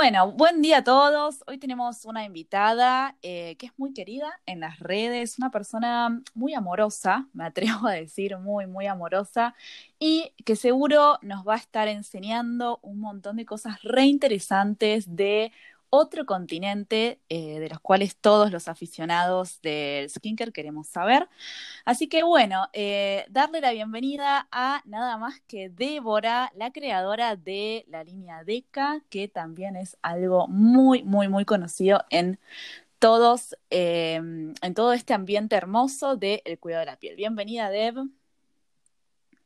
Bueno, buen día a todos. Hoy tenemos una invitada eh, que es muy querida en las redes, una persona muy amorosa, me atrevo a decir muy, muy amorosa, y que seguro nos va a estar enseñando un montón de cosas re interesantes de otro continente eh, de los cuales todos los aficionados del skincare queremos saber. Así que bueno, eh, darle la bienvenida a nada más que Débora, la creadora de la línea DECA, que también es algo muy, muy, muy conocido en todos, eh, en todo este ambiente hermoso del cuidado de la piel. Bienvenida, Deb.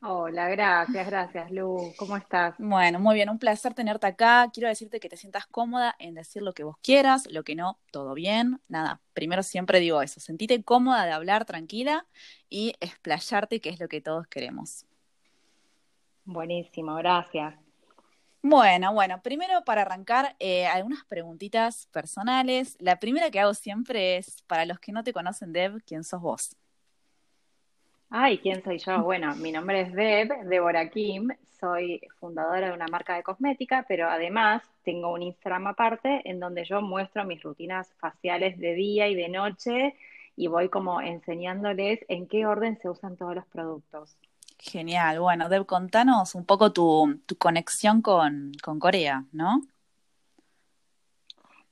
Hola, gracias, gracias, Lu. ¿Cómo estás? Bueno, muy bien, un placer tenerte acá. Quiero decirte que te sientas cómoda en decir lo que vos quieras, lo que no, todo bien. Nada, primero siempre digo eso, sentite cómoda de hablar tranquila y explayarte, que es lo que todos queremos. Buenísimo, gracias. Bueno, bueno, primero para arrancar, eh, algunas preguntitas personales. La primera que hago siempre es, para los que no te conocen, Deb, ¿quién sos vos? Ay, ¿quién soy yo? Bueno, mi nombre es Deb, Débora Kim, soy fundadora de una marca de cosmética, pero además tengo un Instagram aparte en donde yo muestro mis rutinas faciales de día y de noche y voy como enseñándoles en qué orden se usan todos los productos. Genial, bueno, Deb, contanos un poco tu, conexión con, con Corea, ¿no?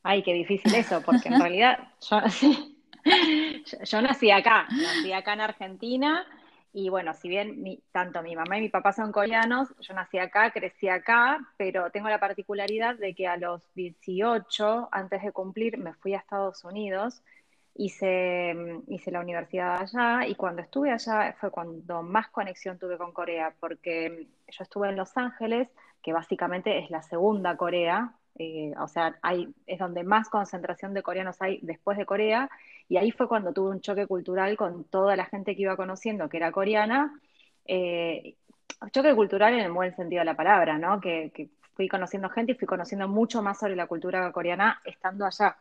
Ay, qué difícil eso, porque en realidad yo, yo, nací acá, nací acá en Argentina y bueno, si bien tanto mi mamá y mi papá son coreanos, yo nací acá, crecí acá, pero tengo la particularidad de que a los 18, antes de cumplir, me fui a Estados Unidos, hice, hice la universidad allá y cuando estuve allá fue cuando más conexión tuve con Corea, porque yo estuve en Los Ángeles, que básicamente es la segunda Corea, eh, o sea, hay, es donde más concentración de coreanos hay después de Corea, y ahí fue cuando tuve un choque cultural con toda la gente que iba conociendo que era coreana. Eh, choque cultural en el buen sentido de la palabra, ¿no? Que, que, fui conociendo gente y fui conociendo mucho más sobre la cultura coreana estando allá.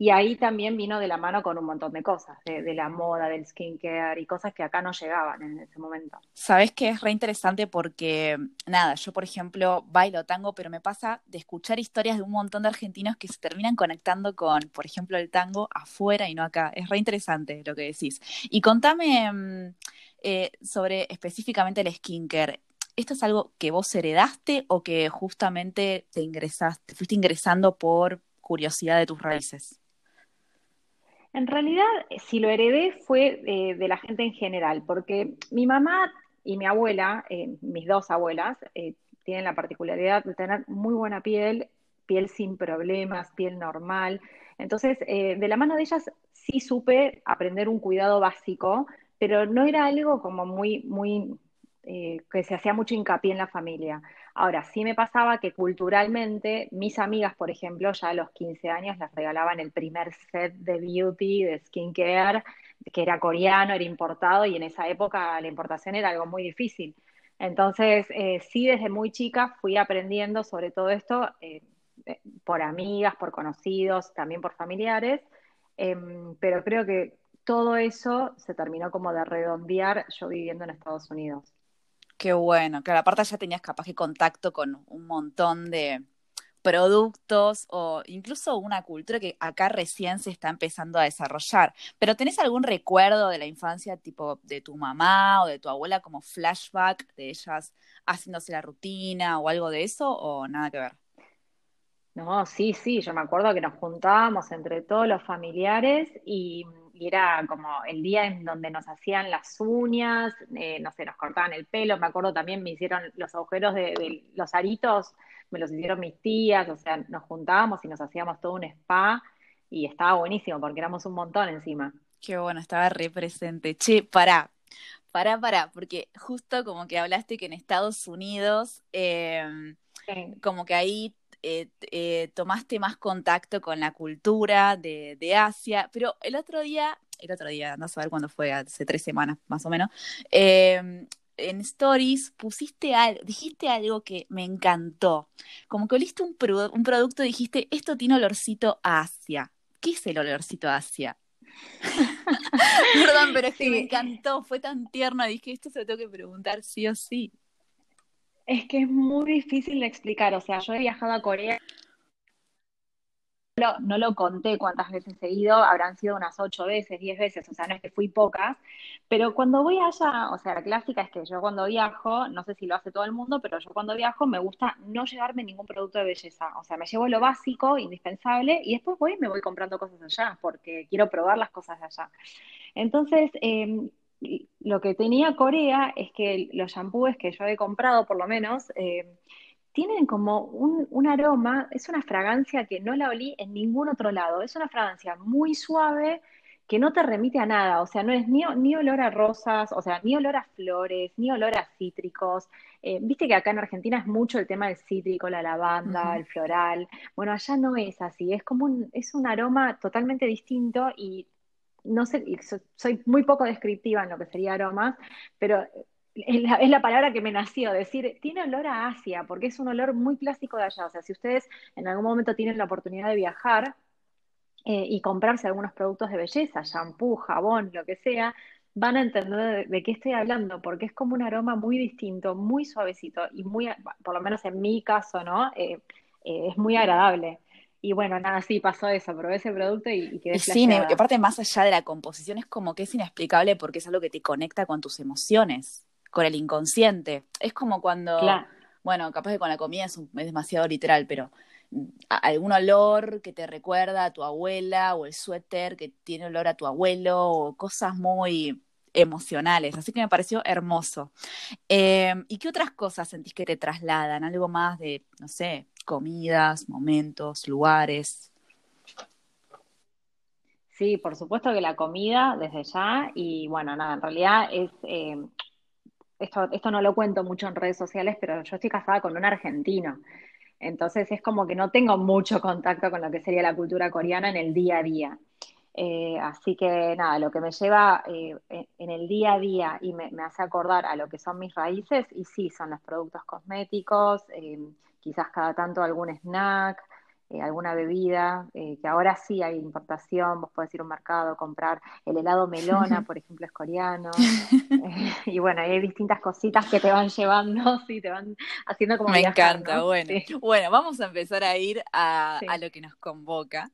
Y ahí también vino de la mano con un montón de cosas, de, la moda, del skincare y cosas que acá no llegaban en ese momento. Sabes que es re interesante porque, nada, yo por ejemplo bailo tango, pero me pasa de escuchar historias de un montón de argentinos que se terminan conectando con, por ejemplo, el tango afuera y no acá. Es re interesante lo que decís. Y contame mm, eh, sobre específicamente el skincare. ¿Esto es algo que vos heredaste o que justamente te ingresaste, te fuiste ingresando por curiosidad de tus raíces? En realidad, si lo heredé fue eh, de la gente en general, porque mi mamá y mi abuela, eh, mis dos abuelas, eh, tienen la particularidad de tener muy buena piel, piel sin problemas, piel normal. Entonces, de la mano de ellas sí supe aprender un cuidado básico, pero no era algo como muy, muy, que se hacía mucho hincapié en la familia. Ahora, sí me pasaba que culturalmente mis amigas, por ejemplo, ya a los 15 años les regalaban el primer set de beauty, de skincare, que era coreano, era importado y en esa época la importación era algo muy difícil. Entonces, eh, sí, desde muy chica fui aprendiendo sobre todo esto eh, eh, por amigas, por conocidos, también por familiares, em, pero creo que todo eso se terminó como de redondear yo viviendo en Estados Unidos. Qué bueno, claro, aparte ya tenías capaz de contacto con un montón de productos o incluso una cultura que acá recién se está empezando a desarrollar. Pero ¿tenés algún recuerdo de la infancia tipo de tu mamá o de tu abuela como flashback de ellas haciéndose la rutina o algo de eso o nada que ver? No, sí, sí, yo me acuerdo que nos juntábamos entre todos los familiares y y era como el día en donde nos hacían las uñas, eh, no sé, nos cortaban el pelo, me acuerdo también me hicieron los agujeros de, los aritos, me los hicieron mis tías, o sea, nos juntábamos y nos hacíamos todo un spa y estaba buenísimo porque éramos un montón encima. Qué bueno, estaba re presente. Che, pará, pará, pará, porque justo como que hablaste que en Estados Unidos, em, como que ahí eh, tomaste más contacto con la cultura de, de, Asia, pero el otro día, el otro día, no sé cuándo fue, hace tres semanas más o menos, em, en Stories pusiste algo, dijiste algo que me encantó. Como que oliste un, un producto y dijiste, esto tiene olorcito a Asia. ¿Qué es el olorcito a Asia? Perdón, pero es que me encantó, fue tan tierno, dije, esto se lo tengo que preguntar sí o sí. Es que es muy difícil de explicar, o sea, yo he viajado a Corea no lo conté cuántas veces he ido, habrán sido unas ocho veces, diez veces, o sea, no es que fui pocas, pero cuando voy allá, o sea, la clásica es que yo cuando viajo, no sé si lo hace todo el mundo, pero yo cuando viajo me gusta no llevarme ningún producto de belleza, o sea, me llevo lo básico, indispensable, y después voy y me voy comprando cosas allá, porque quiero probar las cosas allá. Entonces, em, lo que tenía Corea es que los shampoos que yo he comprado, por lo menos, eh, tienen como un, aroma, es una fragancia que no la olí en ningún otro lado, es una fragancia muy suave que no te remite a nada, o sea, no es ni, ni olor a rosas, o sea, ni olor a flores, ni olor a cítricos. Eh, viste que acá en Argentina es mucho el tema del cítrico, la lavanda, el floral. Bueno, allá no es así, es como un, es un aroma totalmente distinto y no sé, soy muy poco descriptiva en lo que sería aromas, pero es la, palabra que me nació, decir, tiene olor a Asia, porque es un olor muy clásico de allá. O sea, si ustedes en algún momento tienen la oportunidad de viajar eh, y comprarse algunos productos de belleza, shampoo, jabón, lo que sea, van a entender de, qué estoy hablando, porque es como un aroma muy distinto, muy suavecito y muy, por lo menos en mi caso, ¿no? Eh, eh, es muy agradable. Y bueno, nada, sí, pasó eso, probé ese producto y, y quedé Sí, aparte más allá de la composición es como que es inexplicable porque es algo que te conecta con tus emociones con el inconsciente. Es como cuando, bueno, capaz que con la comida es, demasiado literal, pero mm, algún olor que te recuerda a tu abuela o el suéter que tiene olor a tu abuelo o cosas muy emocionales. Así que me pareció hermoso. Em, ¿Y qué otras cosas sentís que te trasladan? Algo más de, no sé, comidas, momentos, lugares. Sí, por supuesto que la comida desde ya y bueno, nada, en realidad es em, esto, esto no lo cuento mucho en redes sociales, pero yo estoy casada con un argentino. Entonces es como que no tengo mucho contacto con lo que sería la cultura coreana en el día a día. Eh, así que nada, lo que me lleva eh, en el día a día y me, hace acordar a lo que son mis raíces, y sí, son los productos cosméticos, eh, quizás cada tanto algún snack, eh, alguna bebida, eh, que ahora sí hay importación, vos podés ir a un mercado, comprar el helado melona, por ejemplo, es coreano, eh, y bueno, hay distintas cositas que te van llevando, sí, te van haciendo como... Me encanta, bueno. Bueno, vamos a empezar a ir a, a lo que nos convoca.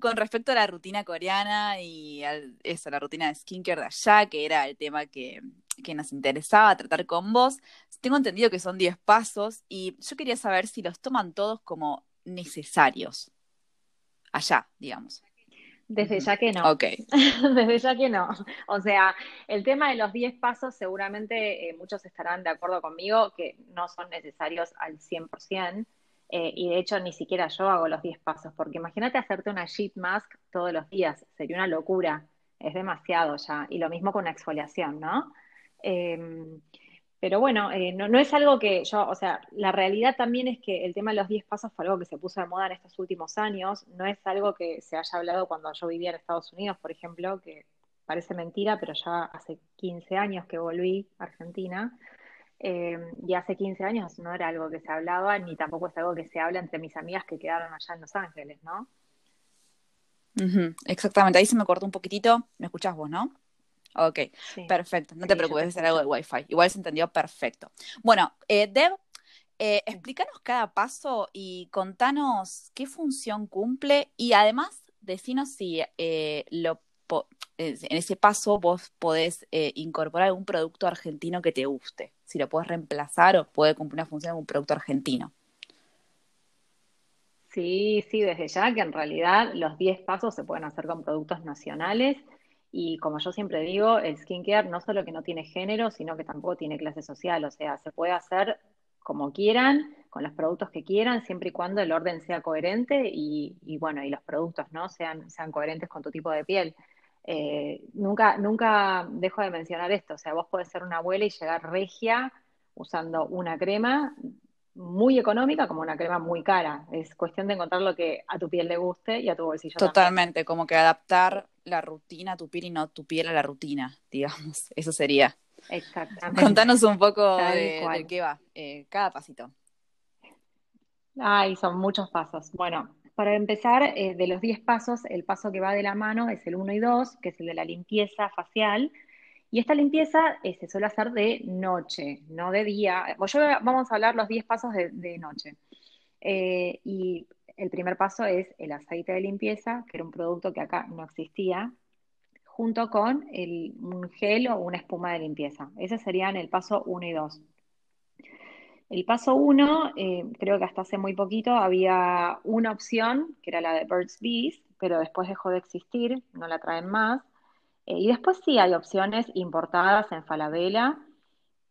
Con respecto a la rutina coreana y a eso, la rutina de skincare de allá, que era el tema que, que nos interesaba tratar con vos. Tengo entendido que son 10 pasos y yo quería saber si los toman todos como necesarios. Allá, digamos. Desde ya que no. Ok. Desde ya que no. O sea, el tema de los 10 pasos, seguramente eh, muchos estarán de acuerdo conmigo que no son necesarios al 100%. Eh, y de hecho, ni siquiera yo hago los 10 pasos, porque imagínate hacerte una sheet mask todos los días, sería una locura, es demasiado ya. Y lo mismo con una exfoliación, ¿no? Em, pero bueno, eh, no, no, es algo que yo, o sea, la realidad también es que el tema de los 10 pasos fue algo que se puso de moda en estos últimos años, no es algo que se haya hablado cuando yo vivía en Estados Unidos, por ejemplo, que parece mentira, pero ya hace 15 años que volví a Argentina, em, y hace 15 años no era algo que se hablaba, ni tampoco es algo que se habla entre mis amigas que quedaron allá en Los Ángeles, ¿no? Exactamente, ahí se me cortó un poquitito, me escuchás vos, ¿no? Ok, perfecto. No te preocupes, es algo de Wi-Fi. Igual se entendió perfecto. Bueno, eh, Deb, eh, explícanos cada paso y contanos qué función cumple y además decinos si eh, lo en ese paso vos podés incorporar algún producto argentino que te guste, si lo podés reemplazar o puede cumplir una función de un producto argentino. Sí, sí, desde ya que en realidad los 10 pasos se pueden hacer con productos nacionales y como yo siempre digo, el skincare no solo que no tiene género, sino que tampoco tiene clase social. O sea, se puede hacer como quieran, con los productos que quieran, siempre y cuando el orden sea coherente y, bueno, y los productos no sean, sean coherentes con tu tipo de piel. Eh, nunca, nunca dejo de mencionar esto. O sea, vos podés ser una abuela y llegar regia usando una crema muy económica como una crema muy cara. Es cuestión de encontrar lo que a tu piel le guste y a tu bolsillo. Totalmente, como que adaptar la rutina tu piel y no tu piel a la rutina, digamos. Eso sería. Exactamente. Contanos un poco de, qué va, eh, cada pasito. Ay, son muchos pasos. Bueno, para empezar, eh, de los 10 pasos, el paso que va de la mano es el 1 y 2, que es el de la limpieza facial. Y esta limpieza eh, se suele hacer de noche, no de día. yo, vamos a hablar los 10 pasos de, noche. Eh, y el primer paso es el aceite de limpieza, que era un producto que acá no existía, junto con un gel o una espuma de limpieza. Ese serían el paso 1 y 2. El paso uno, eh, creo que hasta hace muy poquito había una opción, que era la de Birds Bees, pero después dejó de existir, no la traen más. Eh, y después sí hay opciones importadas en Falabella,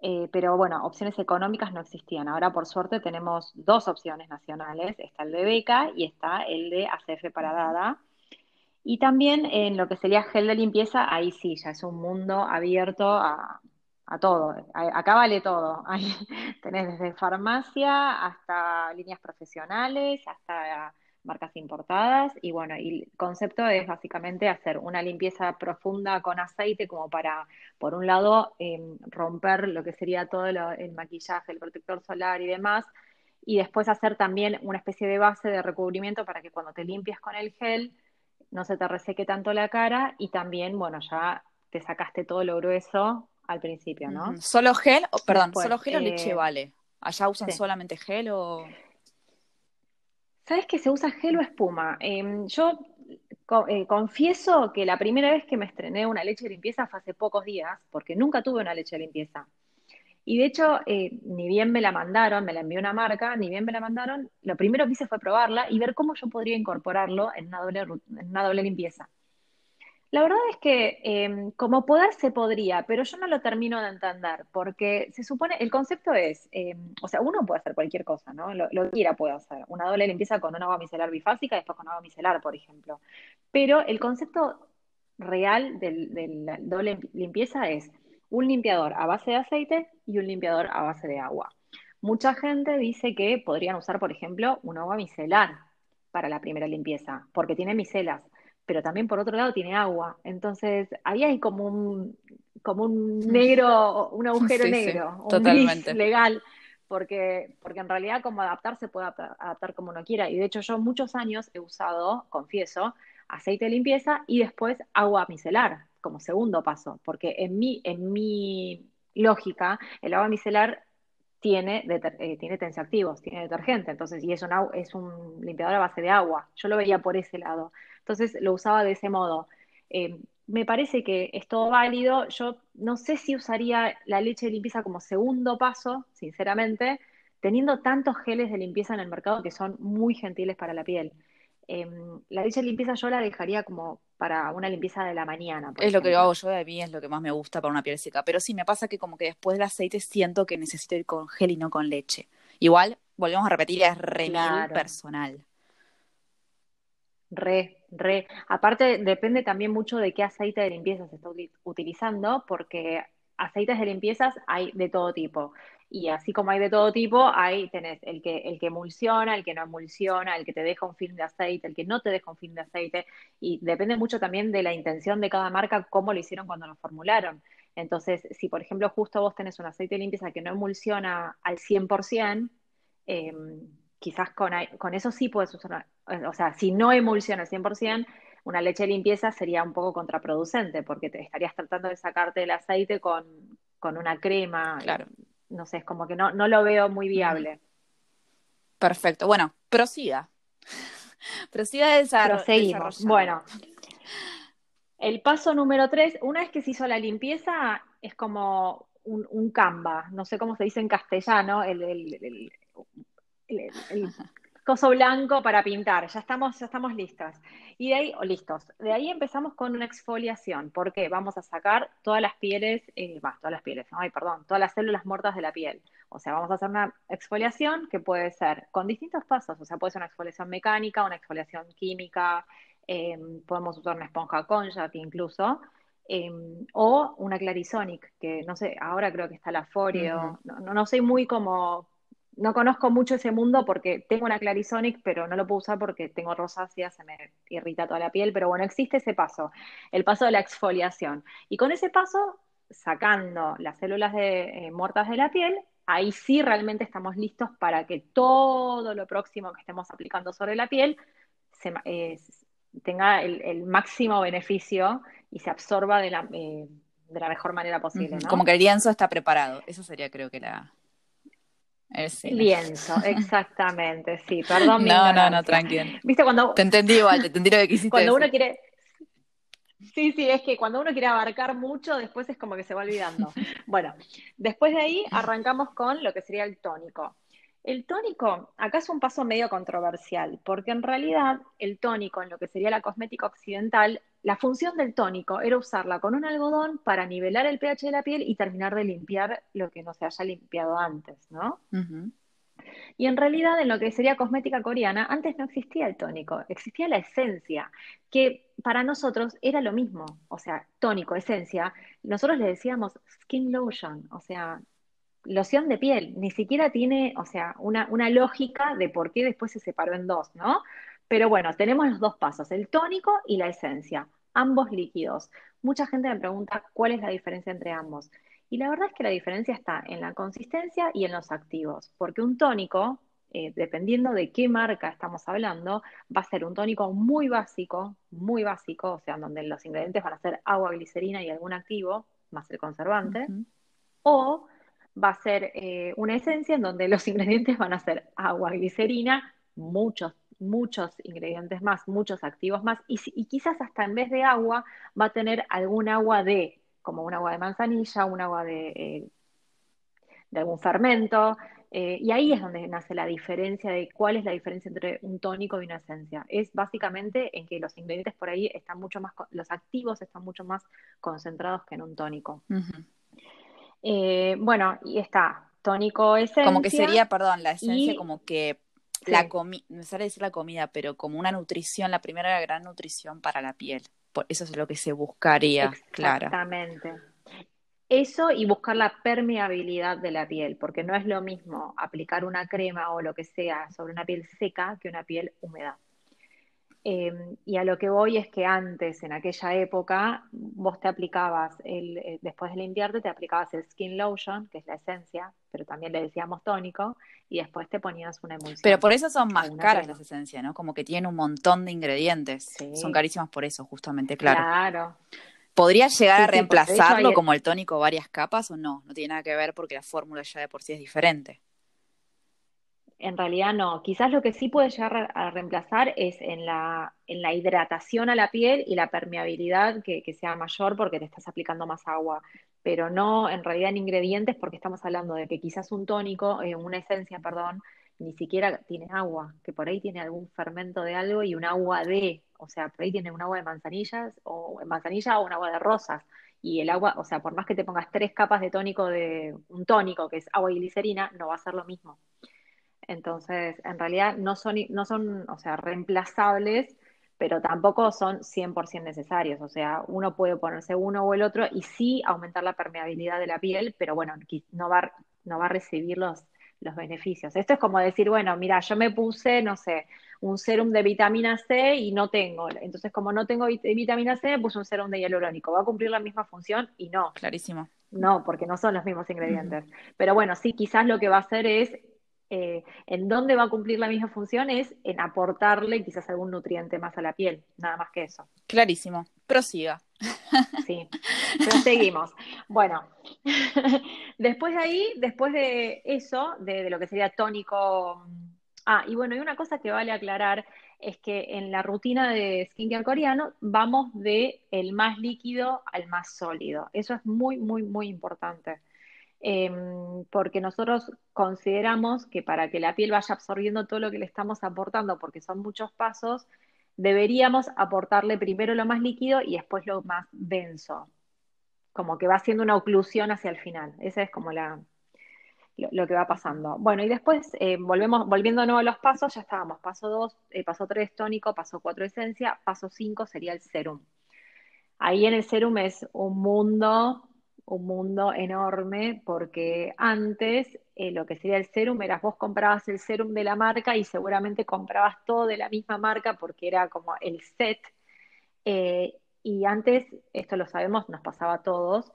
eh, pero bueno, opciones económicas no existían. Ahora por suerte tenemos dos opciones nacionales, está el de Beca y está el de ACF para Dada. Y también en lo que sería gel de limpieza, ahí sí, ya es un mundo abierto a, a todo. Acá vale todo. tenés desde farmacia hasta líneas profesionales, hasta marcas importadas. Y bueno, el concepto es básicamente hacer una limpieza profunda con aceite como para, por un lado, em, romper lo que sería todo el maquillaje, el protector solar y demás. Y después hacer también una especie de base de recubrimiento para que cuando te limpias con el gel no se te reseque tanto la cara y también, bueno, ya te sacaste todo lo grueso al principio, ¿no? ¿Solo gel? perdón, ¿solo gel o leche eh, vale? ¿Allá usan solamente gel o...? ¿Sabes que se usa gel o espuma? Em, yo eh, confieso que la primera vez que me estrené una leche de limpieza fue hace pocos días, porque nunca tuve una leche de limpieza. Y de hecho, eh, ni bien me la mandaron, me la envió una marca, ni bien me la mandaron, lo primero que hice fue probarla y ver cómo yo podría incorporarlo en una doble, en una doble limpieza. La verdad es que em, como poder se podría, pero yo no lo termino de entender, porque se supone, el concepto es, em, o sea, uno puede hacer cualquier cosa, ¿no? Lo, que quiera puede hacer. Una doble limpieza con un agua micelar bifásica después con agua micelar, por ejemplo. Pero el concepto real de la doble limpieza es un limpiador a base de aceite y un limpiador a base de agua. Mucha gente dice que podrían usar, por ejemplo, un agua micelar para la primera limpieza, porque tiene micelas pero también por otro lado tiene agua. Entonces, ahí hay como un, como un negro, un agujero negro, un totalmente. legal, porque, porque en realidad como adaptarse puede adaptar, como uno quiera. Y de hecho yo muchos años he usado, confieso, aceite de limpieza y después agua micelar como segundo paso, porque en mi, en mi lógica, el agua micelar tiene, eh, tiene tensioactivos, tiene detergente, entonces, y es un, es un limpiador a base de agua. Yo lo veía por ese lado. Entonces lo usaba de ese modo. Eh, me parece que es todo válido. Yo no sé si usaría la leche de limpieza como segundo paso, sinceramente, teniendo tantos geles de limpieza en el mercado que son muy gentiles para la piel. Em, la leche de limpieza yo la dejaría como para una limpieza de la mañana. Es lo que hago yo de mí, es lo que más me gusta para una piel seca. Pero sí, me pasa que como que después del aceite siento que necesito ir con gel y no con leche. Igual, volvemos a repetir, es re personal. Re, re. Aparte, depende también mucho de qué aceite de limpieza se está utilizando, porque aceites de limpiezas hay de todo tipo. Y así como hay de todo tipo, hay tenés el que, el que emulsiona, el que no emulsiona, el que te deja un film de aceite, el que no te deja un film de aceite. Y depende mucho también de la intención de cada marca, cómo lo hicieron cuando lo formularon. Entonces, si por ejemplo justo vos tenés un aceite de limpieza que no emulsiona al 100%, eh, em, quizás con, con eso sí puedes usar, o sea, si no emulsiona al 100%, una leche de limpieza sería un poco contraproducente porque te estarías tratando de sacarte el aceite con, una crema. Claro. No sé, es como que no, no lo veo muy viable. Perfecto. Bueno, prosiga. prosiga de Proseguimos. Bueno, el paso número tres, una vez que se hizo la limpieza, es como un, un canva, no sé cómo se dice en castellano, el, el, el, coso blanco para pintar, ya estamos, ya estamos listas. Y de ahí, o listos, de ahí empezamos con una exfoliación, porque vamos a sacar todas las pieles, eh, todas las pieles, ay, perdón, todas las células muertas de la piel. O sea, vamos a hacer una exfoliación que puede ser con distintos pasos, o sea, puede ser una exfoliación mecánica, una exfoliación química, em, podemos usar una esponja Conjac incluso, em, o una Clarisonic, que no sé, ahora creo que está la Foreo, no, no, no, sé muy cómo no conozco mucho ese mundo porque tengo una Clarisonic, pero no lo puedo usar porque tengo rosácea, se me irrita toda la piel, pero bueno, existe ese paso, el paso de la exfoliación. Y con ese paso, sacando las células de, eh, muertas de la piel, ahí sí realmente estamos listos para que todo lo próximo que estemos aplicando sobre la piel eh, tenga el, máximo beneficio y se absorba de la, eh, de la mejor manera posible. Como que el lienzo está preparado. Eso sería creo que la, Lienzo, exactamente, sí, perdón. no, no, no, tranquilo. ¿Viste cuando... Te entendí igual, te entendí lo que quisiste Cuando uno quiere... Sí, sí, es que cuando uno quiere abarcar mucho, después es como que se va olvidando. Bueno, después de ahí arrancamos con lo que sería el tónico. El tónico, acá es un paso medio controversial, porque en realidad el tónico, en lo que sería la cosmética occidental, la función del tónico era usarla con un algodón para nivelar el pH de la piel y terminar de limpiar lo que no se haya limpiado antes, ¿no? Y en realidad, en lo que sería cosmética coreana, antes no existía el tónico, existía la esencia, que para nosotros era lo mismo, o sea, tónico, esencia, nosotros le decíamos skin lotion, o sea, loción de piel, ni siquiera tiene, o sea, una, lógica de por qué después se separó en dos, ¿no? Pero bueno, tenemos los dos pasos, el tónico y la esencia, ambos líquidos. Mucha gente me pregunta cuál es la diferencia entre ambos. Y la verdad es que la diferencia está en la consistencia y en los activos, porque un tónico, eh, dependiendo de qué marca estamos hablando, va a ser un tónico muy básico, muy básico, o sea, donde los ingredientes van a ser agua, glicerina y algún activo, más el conservante, o va a ser eh, una esencia en donde los ingredientes van a ser agua, glicerina, muchos, muchos ingredientes más, muchos activos más, y, quizás hasta en vez de agua va a tener algún agua de, como un agua de manzanilla, un agua de, eh, de algún fermento, eh, y ahí es donde nace la diferencia de cuál es la diferencia entre un tónico y una esencia. Es básicamente en que los ingredientes por ahí están mucho más, los activos están mucho más concentrados que en un tónico. Eh, bueno, y está tónico esencia. Como que sería, perdón, la esencia como que la comida, me sale decir la comida, pero como una nutrición, la primera gran nutrición para la piel. Por eso es lo que se buscaría, claro. Exactamente. Eso y buscar la permeabilidad de la piel, porque no es lo mismo aplicar una crema o lo que sea sobre una piel seca que una piel húmeda. Em, y a lo que voy es que antes, en aquella época, vos te aplicabas, el, eh, después de limpiarte, te aplicabas el skin lotion, que es la esencia, pero también le decíamos tónico, y después te ponías una emulsión. Pero por eso son más caras las esencias, ¿no? Como que tienen un montón de ingredientes. Son carísimas por eso, justamente, claro. Claro. ¿Podría llegar a reemplazarlo como el tónico varias capas o no? No tiene nada que ver porque la fórmula ya de por sí es diferente en realidad no. Quizás lo que sí puede llegar a reemplazar es en la, en la hidratación a la piel y la permeabilidad que, sea mayor porque te estás aplicando más agua, pero no en realidad en ingredientes porque estamos hablando de que quizás un tónico, eh, una esencia, perdón, ni siquiera tiene agua, que por ahí tiene algún fermento de algo y un agua de, o sea, por ahí tiene un agua de manzanillas o manzanilla o un agua de rosas. Y el agua, o sea, por más que te pongas tres capas de tónico de un tónico que es agua y glicerina, no va a ser lo mismo. Entonces, en realidad no son, no son, o sea, reemplazables, pero tampoco son 100% necesarios. O sea, uno puede ponerse uno o el otro y sí aumentar la permeabilidad de la piel, pero bueno, no va, no va a recibir los, los beneficios. Esto es como decir, bueno, mira, yo me puse, no sé, un serum de vitamina C y no tengo. Entonces, como no tengo vitamina C, me puse un serum de hialurónico. ¿Va a cumplir la misma función? Y no. Clarísimo. No, porque no son los mismos ingredientes. Pero bueno, sí, quizás lo que va a hacer es eh, en dónde va a cumplir la misma función es en aportarle quizás algún nutriente más a la piel, nada más que eso. Clarísimo, prosiga. Sí, seguimos. Bueno, después de ahí, después de eso, de, lo que sería tónico. Ah, y bueno, y una cosa que vale aclarar es que en la rutina de skincare coreano vamos de el más líquido al más sólido. Eso es muy, muy, muy importante. Em, porque nosotros consideramos que para que la piel vaya absorbiendo todo lo que le estamos aportando, porque son muchos pasos, deberíamos aportarle primero lo más líquido y después lo más denso, como que va haciendo una oclusión hacia el final. Esa es como la, lo, que va pasando. Bueno, y después eh, volvemos, nuevo a los pasos, ya estábamos, paso 2, eh, paso 3 tónico, paso 4 esencia, paso 5 sería el serum. Ahí en el serum es un mundo un mundo enorme porque antes eh, lo que sería el serum era vos comprabas el serum de la marca y seguramente comprabas todo de la misma marca porque era como el set. Eh, y antes, esto lo sabemos, nos pasaba a todos,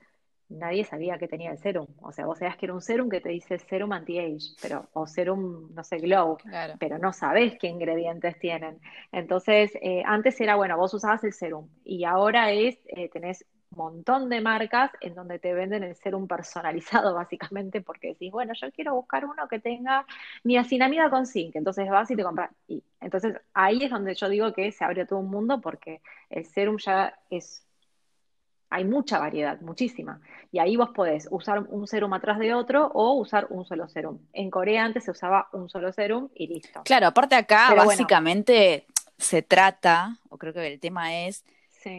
nadie sabía que tenía el serum. O sea, vos sabías que era un serum que te dice serum anti-age, pero, o serum, no sé, glow, pero no sabés qué ingredientes tienen. Entonces, eh, antes era, bueno, vos usabas el serum y ahora es, eh, tenés montón de marcas en donde te venden el serum personalizado, básicamente, porque decís, bueno, yo quiero buscar uno que tenga niacinamida con zinc, entonces vas y te compras. Y entonces ahí es donde yo digo que se abre todo un mundo porque el serum ya es hay mucha variedad, muchísima. Y ahí vos podés usar un serum atrás de otro o usar un solo serum. En Corea antes se usaba un solo serum y listo. Claro, aparte acá básicamente se trata, o creo que el tema es,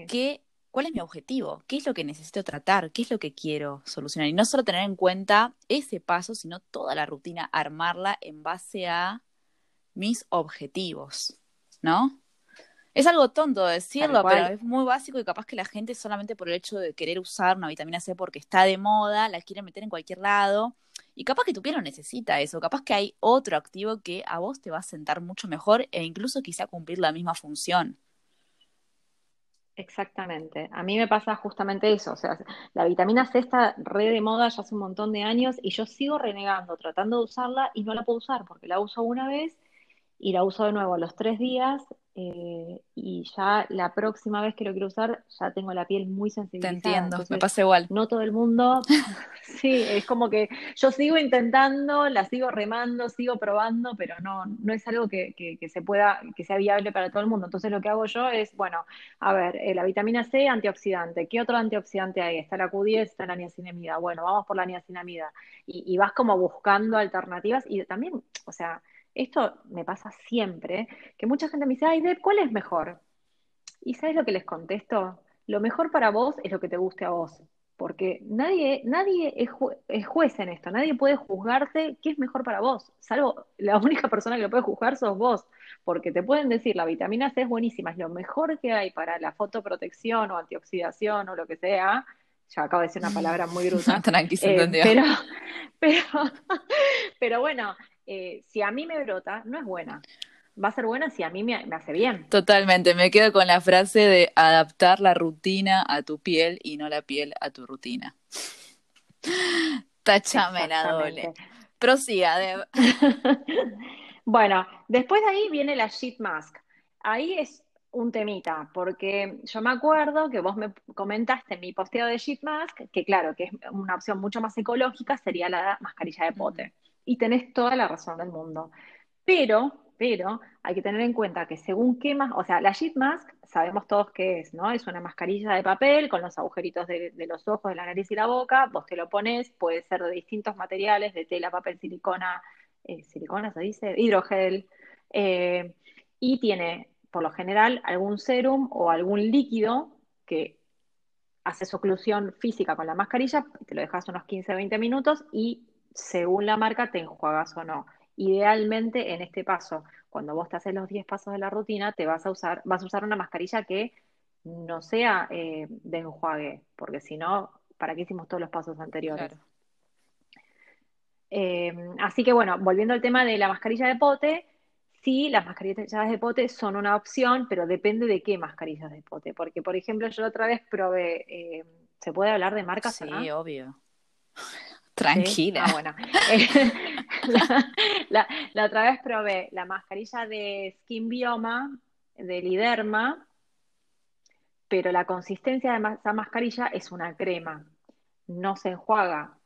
que, ¿cuál es mi objetivo? ¿Qué es lo que necesito tratar? ¿Qué es lo que quiero solucionar? Y no solo tener en cuenta ese paso, sino toda la rutina, armarla en base a mis objetivos, ¿no? Es algo tonto decirlo, pero es muy básico y capaz que la gente solamente por el hecho de querer usar una vitamina C porque está de moda, la quiere meter en cualquier lado. Y capaz que tu piel no necesita eso, capaz que hay otro activo que a vos te va a sentar mucho mejor e incluso quizá cumplir la misma función. Exactamente. A mí me pasa justamente eso. O sea, la vitamina C está re de moda ya hace un montón de años y yo sigo renegando, tratando de usarla y no la puedo usar porque la uso una vez y la uso de nuevo a los tres días eh, y ya la próxima vez que lo quiero usar ya tengo la piel muy sensibilizada. Te entiendo, me pasa igual. No todo el mundo, sí, es como que yo sigo intentando, la sigo remando, sigo probando, pero no, no es algo que, que, se pueda, que sea viable para todo el mundo. Entonces lo que hago yo es, bueno, a ver, eh, la vitamina C, antioxidante, ¿qué otro antioxidante hay? Está la Q10, está la niacinamida, bueno, vamos por la niacinamida. Y, y vas como buscando alternativas y también, o sea, esto me pasa siempre, que mucha gente me dice, ay, Deb, ¿cuál es mejor? ¿Y sabes lo que les contesto? Lo mejor para vos es lo que te guste a vos, porque nadie, nadie es, juez en esto, nadie puede juzgarte qué es mejor para vos, salvo la única persona que lo puede juzgar sos vos, porque te pueden decir, la vitamina C es buenísima, es lo mejor que hay para la fotoprotección o antioxidación o lo que sea, ya acabo de decir una palabra muy bruta. Tranqui, eh, pero, pero, pero bueno, eh, si a mí me brota, no es buena. Va a ser buena si a mí me, hace bien. Totalmente, me quedo con la frase de adaptar la rutina a tu piel y no la piel a tu rutina. Tachame la doble. Prosiga, Deb. bueno, después de ahí viene la sheet mask. Ahí es un temita, porque yo me acuerdo que vos me comentaste en mi posteo de sheet mask, que claro, que es una opción mucho más ecológica, sería la mascarilla de pote y tenés toda la razón del mundo. Pero, pero hay que tener en cuenta que según qué más, o sea, la sheet mask sabemos todos qué es, ¿no? Es una mascarilla de papel con los agujeritos de, los ojos, de la nariz y la boca, vos te lo pones, puede ser de distintos materiales, de tela, papel, silicona, eh, silicona se dice, hidrogel, eh, y tiene por lo general algún serum o algún líquido que hace su oclusión física con la mascarilla, te lo dejas unos 15-20 minutos y según la marca te enjuagas o no. Idealmente en este paso, cuando vos te haces los 10 pasos de la rutina, te vas a usar, vas a usar una mascarilla que no sea eh, de enjuague, porque si no, ¿para qué hicimos todos los pasos anteriores? Eh, así que bueno, volviendo al tema de la mascarilla de pote, sí, las mascarillas de pote son una opción, pero depende de qué mascarillas de pote, porque por ejemplo yo otra vez probé, eh, ¿se puede hablar de marcas? Sí, obvio. Tranquila. Ah, bueno. la, otra vez probé la mascarilla de Skin Bioma, de Liderma, pero la consistencia de esa mascarilla es una crema, no se enjuaga.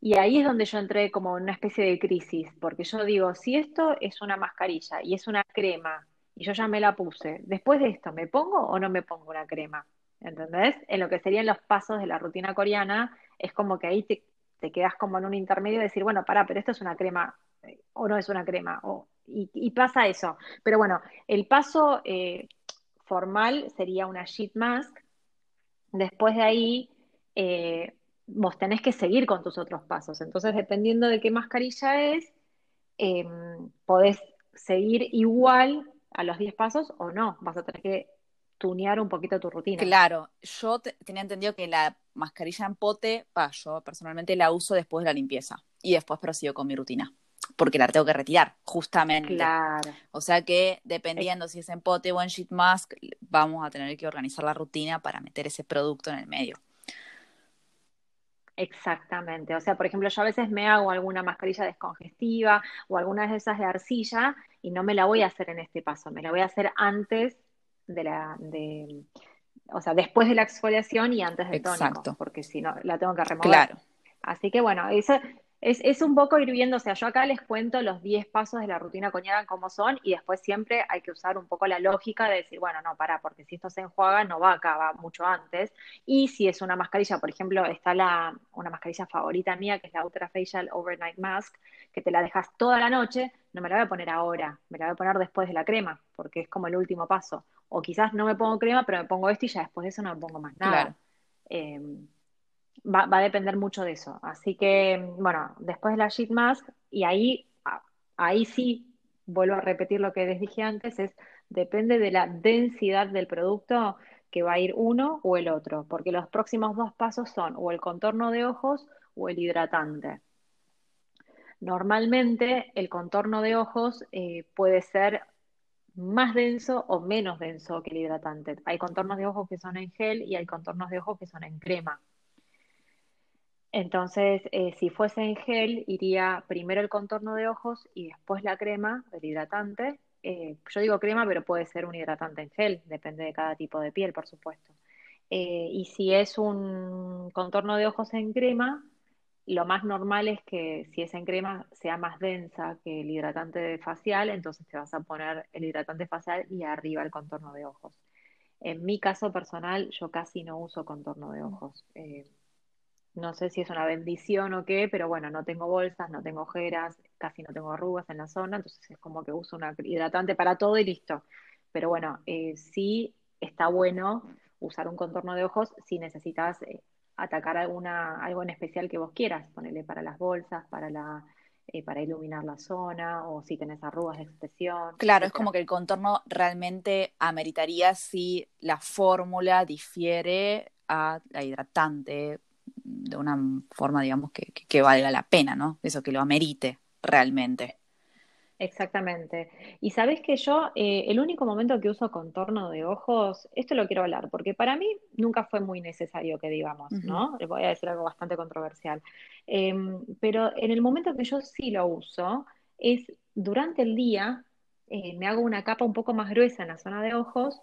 Y ahí es donde yo entré como en una especie de crisis, porque yo digo, si esto es una mascarilla y es una crema, y yo ya me la puse, después de esto, ¿me pongo o no me pongo una crema? ¿Entendés? En lo que serían los pasos de la rutina coreana, es como que ahí te, te quedas como en un intermedio de decir, bueno, pará, pero esto es una crema eh, o no es una crema, o, y, pasa eso. Pero bueno, el paso eh, formal sería una sheet mask. Después de ahí, eh, vos tenés que seguir con tus otros pasos. Entonces, dependiendo de qué mascarilla es, em, podés seguir igual a los 10 pasos o no. Vas a tener que tunear un poquito tu rutina. Claro, yo tenía entendido que la mascarilla en pote, yo personalmente la uso después de la limpieza y después prosigo con mi rutina porque la tengo que retirar, justamente. Claro. O sea que dependiendo si es en pote o en sheet mask, vamos a tener que organizar la rutina para meter ese producto en el medio. Exactamente. O sea, por ejemplo, yo a veces me hago alguna mascarilla descongestiva o algunas de esas de arcilla y no me la voy a hacer en este paso, me la voy a hacer antes de la, de, o sea, después de la exfoliación y antes del tónico, porque si no, la tengo que remover. Claro. Así que bueno, eso, es, es, un poco ir viendo, o sea, yo acá les cuento los 10 pasos de la rutina coñada como son y después siempre hay que usar un poco la lógica de decir, bueno, no, para, porque si esto se enjuaga no va acá, va mucho antes. Y si es una mascarilla, por ejemplo, está la, una mascarilla favorita mía, que es la Ultra Facial Overnight Mask, que te la dejas toda la noche, no me la voy a poner ahora, me la voy a poner después de la crema, porque es como el último paso. O quizás no me pongo crema, pero me pongo esto y ya después de eso no me pongo más nada. Claro. Em, va, a depender mucho de eso. Así que, bueno, después de la sheet mask, y ahí, ahí sí, vuelvo a repetir lo que les dije antes, es depende de la densidad del producto que va a ir uno o el otro, porque los próximos dos pasos son o el contorno de ojos o el hidratante. Normalmente el contorno de ojos eh, puede ser más denso o menos denso que el hidratante. Hay contornos de ojos que son en gel y hay contornos de ojos que son en crema. Entonces, eh, si fuese en gel, iría primero el contorno de ojos y después la crema, el hidratante. Eh, yo digo crema, pero puede ser un hidratante en gel, depende de cada tipo de piel, por supuesto. Eh, y si es un contorno de ojos en crema, lo más normal es que si es en crema sea más densa que el hidratante facial, entonces te vas a poner el hidratante facial y arriba el contorno de ojos. En mi caso personal, yo casi no uso contorno de ojos no sé si es una bendición o qué, pero bueno, no tengo bolsas, no tengo ojeras, casi no tengo arrugas en la zona, entonces es como que uso un hidratante para todo y listo. Pero bueno, eh, sí está bueno usar un contorno de ojos si necesitas eh, atacar alguna, algo en especial que vos quieras, ponerle para las bolsas, para la eh, para iluminar la zona o si tenés arrugas de expresión. Claro, es como que el contorno realmente ameritaría si la fórmula difiere a la hidratante, de una forma, digamos, que, que, valga la pena, ¿no? Eso que lo amerite realmente. Exactamente. Y sabes que yo, eh, el único momento que uso contorno de ojos, esto lo quiero hablar, porque para mí nunca fue muy necesario que digamos, ¿no? Les voy a decir algo bastante controversial. Em, pero en el momento que yo sí lo uso, es durante el día, eh, me hago una capa un poco más gruesa en la zona de ojos,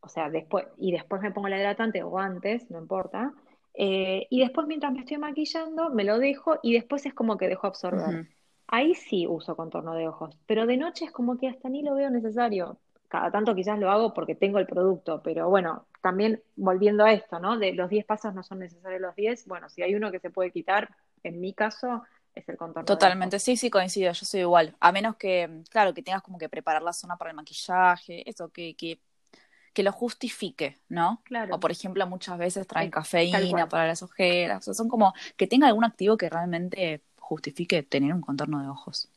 o sea, después, y después me pongo el hidratante o antes, no importa, eh, y después mientras me estoy maquillando, me lo dejo y después es como que dejo absorber. Ahí sí uso contorno de ojos, pero de noche es como que hasta ni lo veo necesario. Cada tanto quizás lo hago porque tengo el producto, pero bueno, también volviendo a esto, ¿no? De los 10 pasos no son necesarios los 10. Bueno, si hay uno que se puede quitar, en mi caso, es el contorno. Totalmente, sí, sí, coincido, yo soy igual. A menos que, claro, que tengas como que preparar la zona para el maquillaje, eso, que, que que lo justifique, ¿no? Claro. O por ejemplo, muchas veces traen cafeína para las ojeras, o son como que tenga algún activo que realmente justifique tener un contorno de ojos.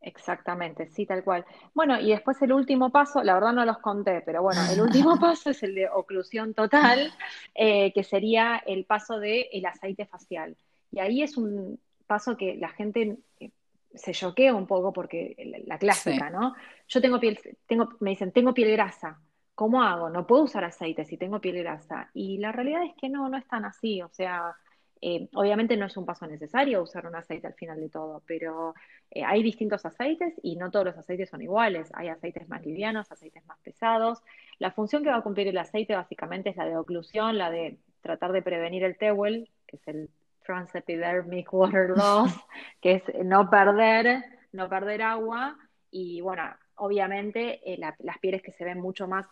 Exactamente, sí, tal cual. Bueno, y después el último paso, la verdad no los conté, pero bueno, el último paso es el de oclusión total, eh, que sería el paso del el aceite facial. Y ahí es un paso que la gente eh, se choquea un poco porque la clásica, ¿no? Yo tengo piel, tengo, me dicen, tengo piel grasa. ¿Cómo hago? No puedo usar aceite si tengo piel grasa. Y la realidad es que no, no es tan así. O sea, eh, obviamente no es un paso necesario usar un aceite al final de todo, pero eh, hay distintos aceites y no todos los aceites son iguales. Hay aceites más livianos, aceites más pesados. La función que va a cumplir el aceite básicamente es la de oclusión, la de tratar de prevenir el TEWEL, que es el transepidermic water loss, que es no perder, no perder agua. Y bueno, obviamente eh, las pieles que se ven mucho más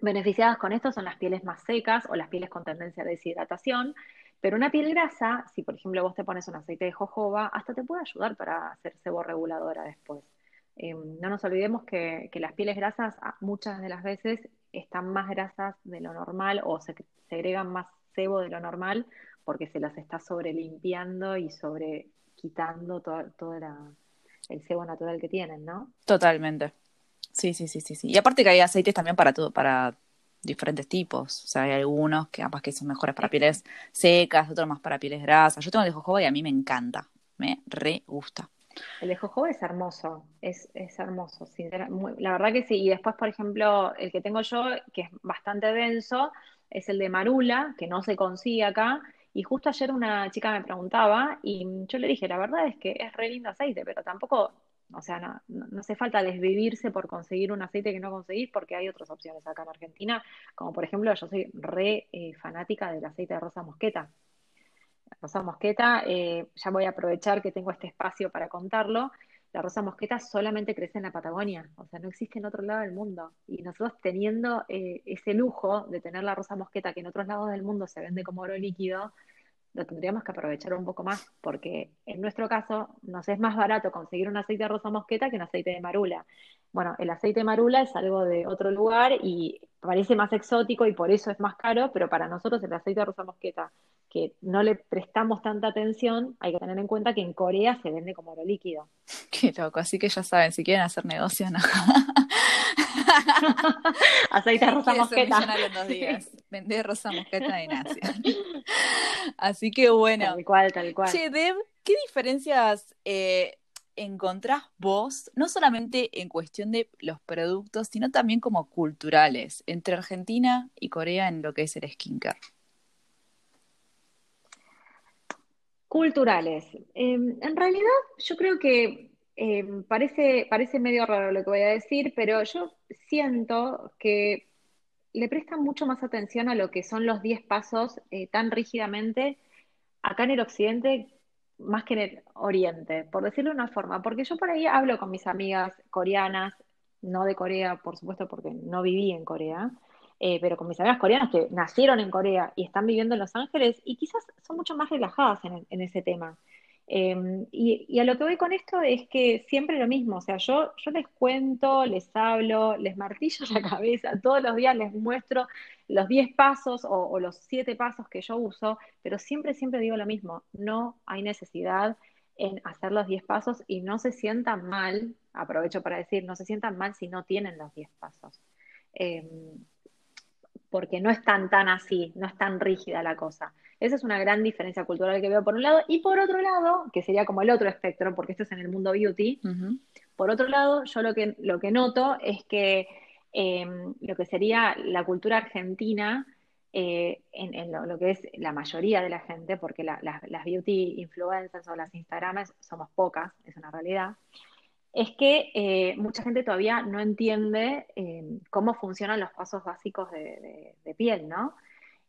beneficiadas con esto son las pieles más secas o las pieles con tendencia a deshidratación. Pero una piel grasa, si por ejemplo vos te pones un aceite de jojoba, hasta te puede ayudar para hacer seborreguladora después. Em, no nos olvidemos que, las pieles grasas muchas de las veces están más grasas de lo normal o se segregan más sebo de lo normal porque se las está sobre limpiando y sobre quitando todo, el sebo natural que tienen, ¿no? Totalmente. Sí, sí, sí, sí, sí. Y aparte que hay aceites también para todo, para diferentes tipos. O sea, hay algunos que capaz que son mejores para pieles secas, otros más para pieles grasas. Yo tengo el de jojoba y a mí me encanta. Me re gusta. El de jojoba es hermoso, es, es hermoso. La verdad que sí. Y después, por ejemplo, el que tengo yo, que es bastante denso, es el de marula, que no se consigue acá. Y justo ayer una chica me preguntaba y yo le dije, la verdad es que es re lindo aceite, pero tampoco o sea, no, no, hace falta desvivirse por conseguir un aceite que no conseguís porque hay otras opciones acá en Argentina, como por ejemplo yo soy re eh, fanática del aceite de rosa mosqueta. Rosa mosqueta, eh, ya voy a aprovechar que tengo este espacio para contarlo. La rosa mosqueta solamente crece en la Patagonia, o sea, no existe en otro lado del mundo. Y nosotros teniendo eh, ese lujo de tener la rosa mosqueta que en otros lados del mundo se vende como oro líquido, lo tendríamos que aprovechar un poco más, porque en nuestro caso nos es más barato conseguir un aceite de rosa mosqueta que un aceite de marula. Bueno, el aceite de marula es algo de otro lugar y parece más exótico y por eso es más caro, pero para nosotros el aceite de rosa mosqueta, que no le prestamos tanta atención, hay que tener en cuenta que en Corea se vende como oro líquido. Qué loco, así que ya saben, si quieren hacer negocio, no. Aceite de rosa mosqueta. dos días. Vender rosa mosqueta en Asia. Así que bueno. Tal cual, tal cual. Che, Deb, ¿qué diferencias eh, encontrás vos, no solamente en cuestión de los productos, sino también como culturales, entre Argentina y Corea en lo que es el skincare? Culturales. Em, en realidad, yo creo que eh, parece, parece medio raro lo que voy a decir, pero yo siento que le prestan mucho más atención a lo que son los 10 pasos eh, tan rígidamente acá en el occidente más que en el oriente, por decirlo de una forma, porque yo por ahí hablo con mis amigas coreanas, no de Corea, por supuesto, porque no viví en Corea, eh, pero con mis amigas coreanas que nacieron en Corea y están viviendo en Los Ángeles y quizás son mucho más relajadas en ese tema. Em, y, a lo que voy con esto es que siempre lo mismo, o sea, yo, yo les cuento, les hablo, les martillo la cabeza, todos los días les muestro los 10 pasos o, los 7 pasos que yo uso, pero siempre, siempre digo lo mismo, no hay necesidad en hacer los 10 pasos y no se sientan mal, aprovecho para decir, no se sientan mal si no tienen los 10 pasos. Em, porque no es tan, tan así, no es tan rígida la cosa. Esa es una gran diferencia cultural que veo por un lado. Y por otro lado, que sería como el otro espectro, porque esto es en el mundo beauty, por otro lado, yo lo que, lo que noto es que em, lo que sería la cultura argentina, eh, en, lo, que es la mayoría de la gente, porque las beauty influencers o las Instagramers somos pocas, es una realidad, es que eh, mucha gente todavía no entiende cómo funcionan los pasos básicos de, de piel, ¿no?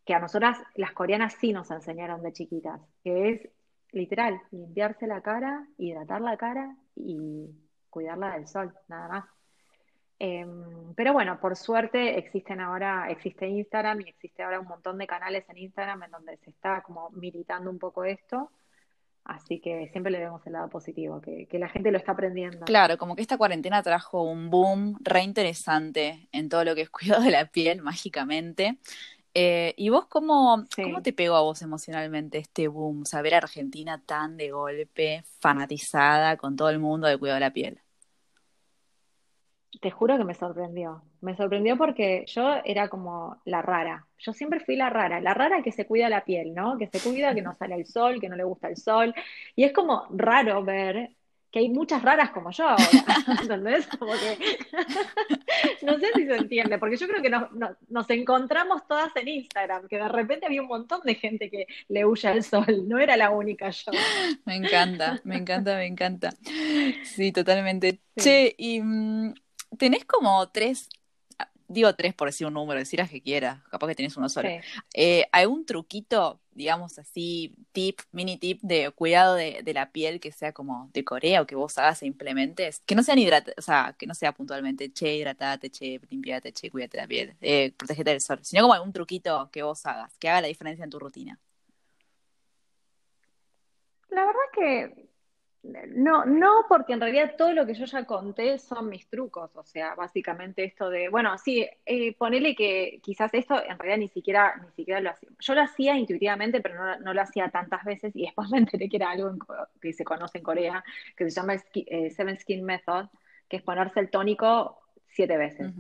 Que a nosotras las coreanas sí nos enseñaron de chiquitas, que es literal, limpiarse la cara, hidratar la cara y cuidarla del sol, nada más. Em, pero bueno, por suerte existen ahora, existe Instagram y existe ahora un montón de canales en Instagram en donde se está como militando un poco esto. Así que siempre le vemos el lado positivo, que, que, la gente lo está aprendiendo. Claro, como que esta cuarentena trajo un boom re interesante en todo lo que es cuidado de la piel, mágicamente. Eh, ¿Y vos cómo, cómo te pegó a vos emocionalmente este boom? Saber a Argentina tan de golpe, fanatizada con todo el mundo de cuidado de la piel. Te juro que me sorprendió. Me sorprendió porque yo era como la rara. Yo siempre fui la rara. La rara que se cuida la piel, ¿no? Que se cuida, que no sale al sol, que no le gusta el sol. Y es como raro ver que hay muchas raras como yo ahora, ¿entendés? Como que, no sé si se entiende, porque yo creo que nos, encontramos todas en Instagram, que de repente había un montón de gente que le huye al sol, no era la única yo. Me encanta, me encanta, me encanta. Sí, totalmente. Che, y mm, tenés como tres digo tres por decir un número, decir las que quieras, capaz que tienes uno solo. Eh, ¿Algún truquito, digamos así, tip, mini tip de cuidado de, la piel que sea como de Corea o que vos hagas e implementes? Que no sean hidratados, o sea, que no sea puntualmente, che, hidratate, che, limpiate, che, cuídate la piel, eh, protégete del sol, sino como algún truquito que vos hagas, que haga la diferencia en tu rutina. La verdad que no, no, porque en realidad todo lo que yo ya conté son mis trucos, o sea, básicamente esto de, bueno, sí, eh, ponele que quizás esto en realidad ni siquiera, ni siquiera lo hacía, yo lo hacía intuitivamente, pero no, lo hacía tantas veces y después me enteré que era algo que se conoce en Corea, que se llama eh, Seven Skin Method, que es ponerse el tónico siete veces.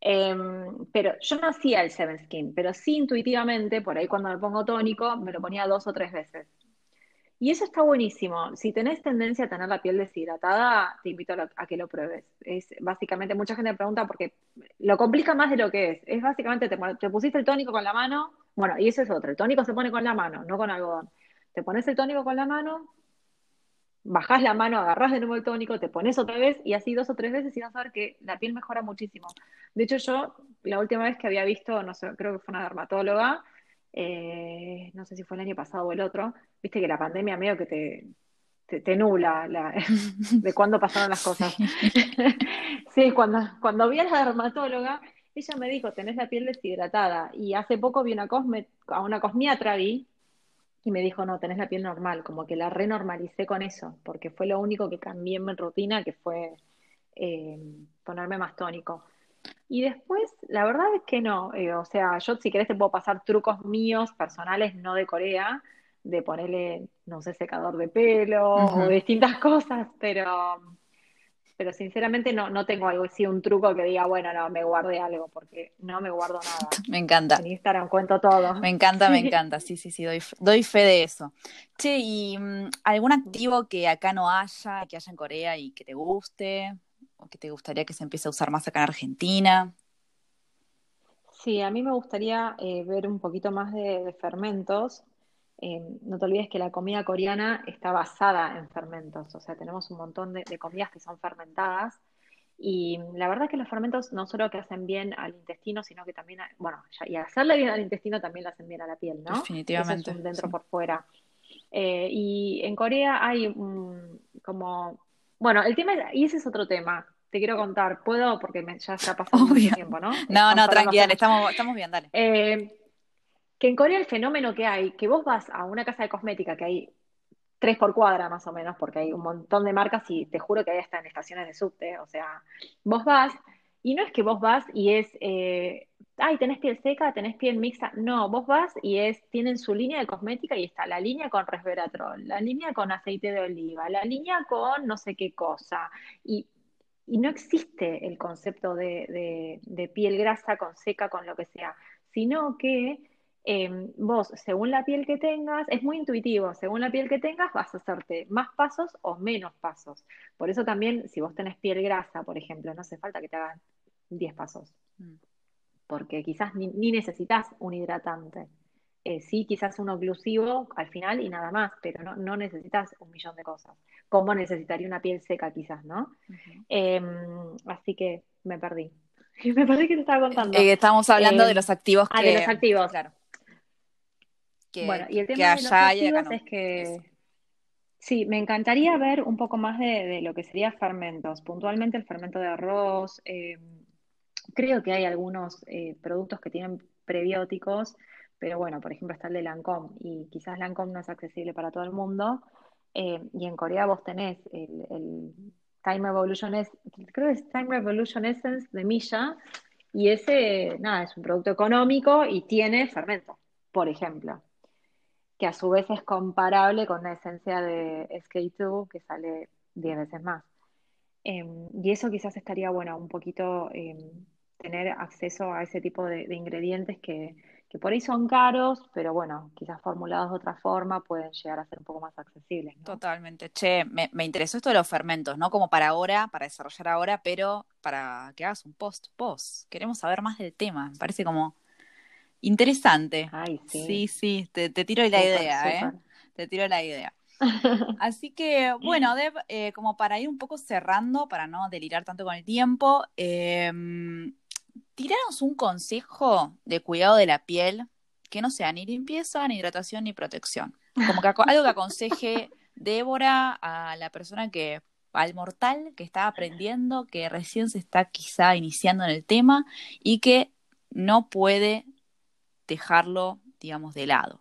Em, pero yo no hacía el Seven Skin, pero sí intuitivamente, por ahí cuando me pongo tónico, me lo ponía dos o tres veces. Y eso está buenísimo. Si tenés tendencia a tener la piel deshidratada, te invito a, que lo pruebes. Es básicamente, mucha gente me pregunta porque lo complica más de lo que es. Es básicamente, te, pusiste el tónico con la mano, bueno, y eso es otro. El tónico se pone con la mano, no con algodón. Te pones el tónico con la mano, bajás la mano, agarrás de nuevo el tónico, te pones otra vez y así dos o tres veces y vas a ver que la piel mejora muchísimo. De hecho, yo la última vez que había visto, no sé, creo que fue una dermatóloga, eh, no sé si fue el año pasado o el otro, viste que la pandemia medio que te, te, nula de cuándo pasaron las cosas. sí, cuando, cuando vi a la dermatóloga, ella me dijo, tenés la piel deshidratada. Y hace poco vi una cosme, a una cosmiatra vi, y me dijo, no, tenés la piel normal, como que la renormalicé con eso, porque fue lo único que cambié en mi rutina, que fue eh, ponerme más tónico. Y después, la verdad es que no, eh, o sea, yo si querés te puedo pasar trucos míos, personales, no de Corea, de ponerle, no sé, secador de pelo o distintas cosas, pero, pero sinceramente no, no tengo algo así, un truco que diga, bueno, no, me guardé algo, porque no me guardo nada. Me encanta. En Instagram cuento todo. Me encanta, me encanta, sí, sí, sí, doy, doy fe de eso. Che, ¿y mm, algún activo que acá no haya, que haya en Corea y que te guste? O que te gustaría que se empiece a usar más acá en Argentina? Sí, a mí me gustaría eh, ver un poquito más de, fermentos. Eh, no te olvides que la comida coreana está basada en fermentos, o sea, tenemos un montón de, comidas que son fermentadas. Y la verdad es que los fermentos no solo que hacen bien al intestino, sino que también, bueno, y hacerle bien al intestino también le hacen bien a la piel, ¿no? Definitivamente. dentro por fuera. Eh, y en Corea hay como bueno, el tema, y ese es otro tema. Te quiero contar, ¿puedo? Porque ya está pasando mucho tiempo, ¿no? No, no, tranquila, estamos, estamos bien, dale. Eh, que en Corea el fenómeno que hay, que vos vas a una casa de cosmética que hay tres por cuadra más o menos, porque hay un montón de marcas y te juro que hay hasta en estaciones de subte, o sea, vos vas y no es que vos vas y es, eh, ay, tenés piel seca, tenés piel mixta. No, vos vas y es, tienen su línea de cosmética y está la línea con resveratrol, la línea con aceite de oliva, la línea con no sé qué cosa. Y, no existe el concepto de, piel grasa con seca, con lo que sea, sino que em, vos, según la piel que tengas, es muy intuitivo, según la piel que tengas vas a hacerte más pasos o menos pasos. Por eso también, si vos tenés piel grasa, por ejemplo, no hace falta que te hagan 10 pasos. Mm porque quizás ni, necesitas un hidratante. Eh, sí, quizás un oclusivo al final y nada más, pero no, no, necesitas un millón de cosas, como necesitaría una piel seca quizás, ¿no? Em, así que me perdí. me perdí que te estaba contando. Eh, estamos hablando de em, los activos que... Ah, de los activos. Claro. Bueno, y el tema de los activos es que... Sí, me encantaría ver un poco más de, lo que sería fermentos, puntualmente el fermento de arroz, eh, Creo que hay algunos eh, productos que tienen prebióticos, pero bueno, por ejemplo está el de Lancome y quizás Lancome no es accesible para todo el mundo. Eh, y en Corea vos tenés el, Time Revolution, creo que es Time Revolution Essence de Milla, y ese, nada, es un producto económico y tiene fermento, por ejemplo, que a su vez es comparable con la esencia de SK2 que sale 10 veces más. Em, y eso quizás estaría, bueno, un poquito em, tener acceso a ese tipo de, ingredientes que, por ahí son caros, pero bueno, quizás formulados de otra forma pueden llegar a ser un poco más accesibles. Totalmente. Che, me, interesó esto de los fermentos, ¿no? Como para ahora, para desarrollar ahora, pero para que hagas un post-post. Queremos saber más del tema. Me parece como interesante. Ay, sí. Sí, sí, te, tiro la idea, ¿eh? Te tiro la idea. Así que, bueno, Deb, eh, como para ir un poco cerrando, para no delirar tanto con el tiempo, eh, tiranos un consejo de cuidado de la piel que no sea ni limpieza, ni hidratación, ni protección. Como que algo que aconseje Débora a la persona que, al mortal que está aprendiendo, que recién se está quizá iniciando en el tema y que no puede dejarlo, digamos, de lado,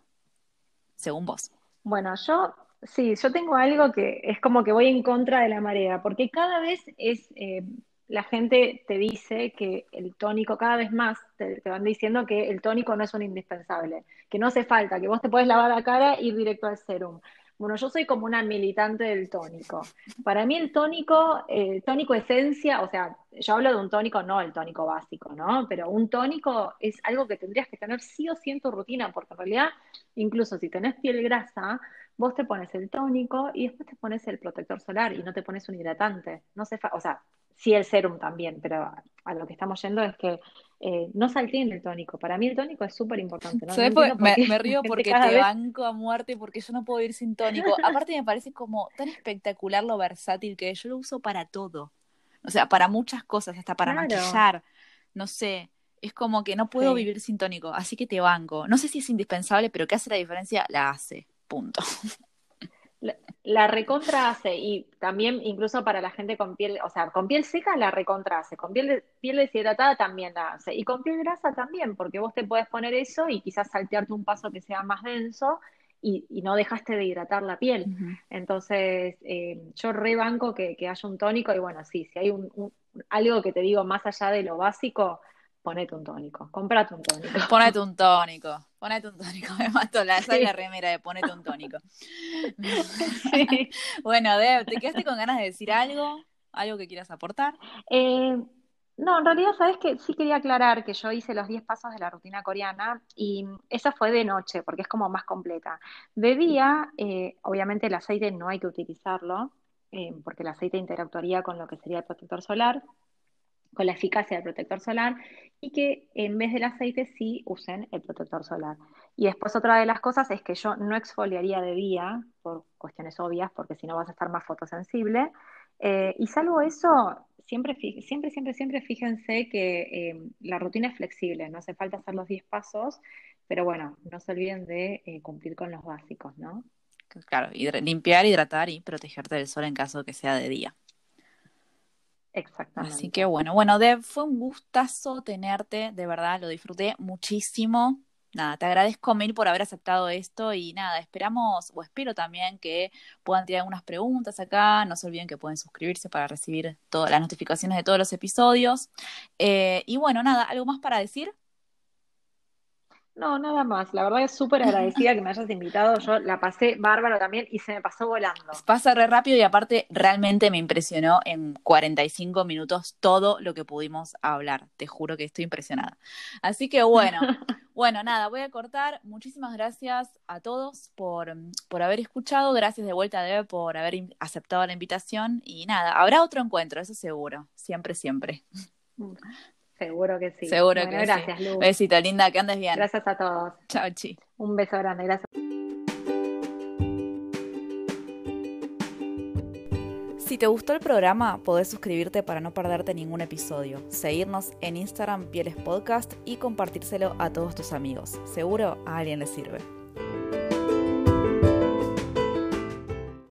según vos. Bueno, yo sí, yo tengo algo que es como que voy en contra de la marea, porque cada vez es eh, la gente te dice que el tónico, cada vez más te, van diciendo que el tónico no es un indispensable, que no hace falta, que vos te puedes lavar la cara e ir directo al serum. Bueno, yo soy como una militante del tónico. Para mí el tónico, el tónico esencia, o sea, yo hablo de un tónico, no el tónico básico, ¿no? Pero un tónico es algo que tendrías que tener sí o sí en tu rutina, porque en realidad, incluso si tenés piel grasa, vos te pones el tónico y después te pones el protector solar y no te pones un hidratante. No se o sea, sí el serum también, pero a lo que estamos yendo es que eh, no salteen el tónico. Para mí el tónico es súper importante. ¿no? me, río porque te banco a muerte, porque yo no puedo ir sin tónico. Aparte me parece como tan espectacular lo versátil que es. Yo lo uso para todo. O sea, para muchas cosas, hasta para maquillar. No sé, es como que no puedo vivir sin tónico, así que te banco. No sé si es indispensable, pero que hace la diferencia, la hace. Punto. La, recontra hace, y también incluso para la gente con piel, o sea, con piel seca la recontra hace, con piel, piel deshidratada también la hace, y con piel grasa también, porque vos te puedes poner eso y quizás saltearte un paso que sea más denso y, no dejaste de hidratar la piel. Entonces, eh, yo rebanco que, que haya un tónico y bueno, sí, si hay un, algo que te digo más allá de lo básico, ponete un tónico, comprate un tónico. Ponete un tónico, ponete un tónico, me mato la, la remera de ponete un tónico. bueno, Deb, ¿te quedaste con ganas de decir algo? ¿Algo que quieras aportar? Eh, no, en realidad, sabes que sí quería aclarar que yo hice los 10 pasos de la rutina coreana y esa fue de noche, porque es como más completa. De día, eh, obviamente el aceite no hay que utilizarlo, eh, porque el aceite interactuaría con lo que sería el protector solar, con la eficacia del protector solar y que en vez del aceite sí usen el protector solar. Y después otra de las cosas es que yo no exfoliaría de día, por cuestiones obvias, porque si no vas a estar más fotosensible. Eh, y salvo eso, siempre, siempre, siempre, siempre fíjense que eh, la rutina es flexible, no hace falta hacer los 10 pasos, pero bueno, no se olviden de eh, cumplir con los básicos, ¿no? Claro, limpiar, hidratar y protegerte del sol en caso que sea de día. Exactamente. Así que bueno, bueno, Deb, fue un gustazo tenerte, de verdad, lo disfruté muchísimo. Nada, te agradezco mil por haber aceptado esto y nada, esperamos o espero también que puedan tirar algunas preguntas acá. No se olviden que pueden suscribirse para recibir todas las notificaciones de todos los episodios. Eh, y bueno, nada, ¿algo más para decir? No, nada más. La verdad es súper agradecida que me hayas invitado. Yo la pasé bárbaro también y se me pasó volando. Pasa re rápido y aparte realmente me impresionó en 45 minutos todo lo que pudimos hablar. Te juro que estoy impresionada. Así que bueno, bueno, nada, voy a cortar. Muchísimas gracias a todos por, por haber escuchado. Gracias de vuelta, Debe, por haber aceptado la invitación. Y nada, habrá otro encuentro, eso seguro. Siempre, siempre. Seguro que sí. Seguro que gracias, sí. Besito, linda, que andes bien. Gracias a todos. Chao, chi. Un beso grande, gracias. Si te gustó el programa, podés suscribirte para no perderte ningún episodio, seguirnos en Instagram Pieles Podcast y compartírselo a todos tus amigos. Seguro a alguien le sirve.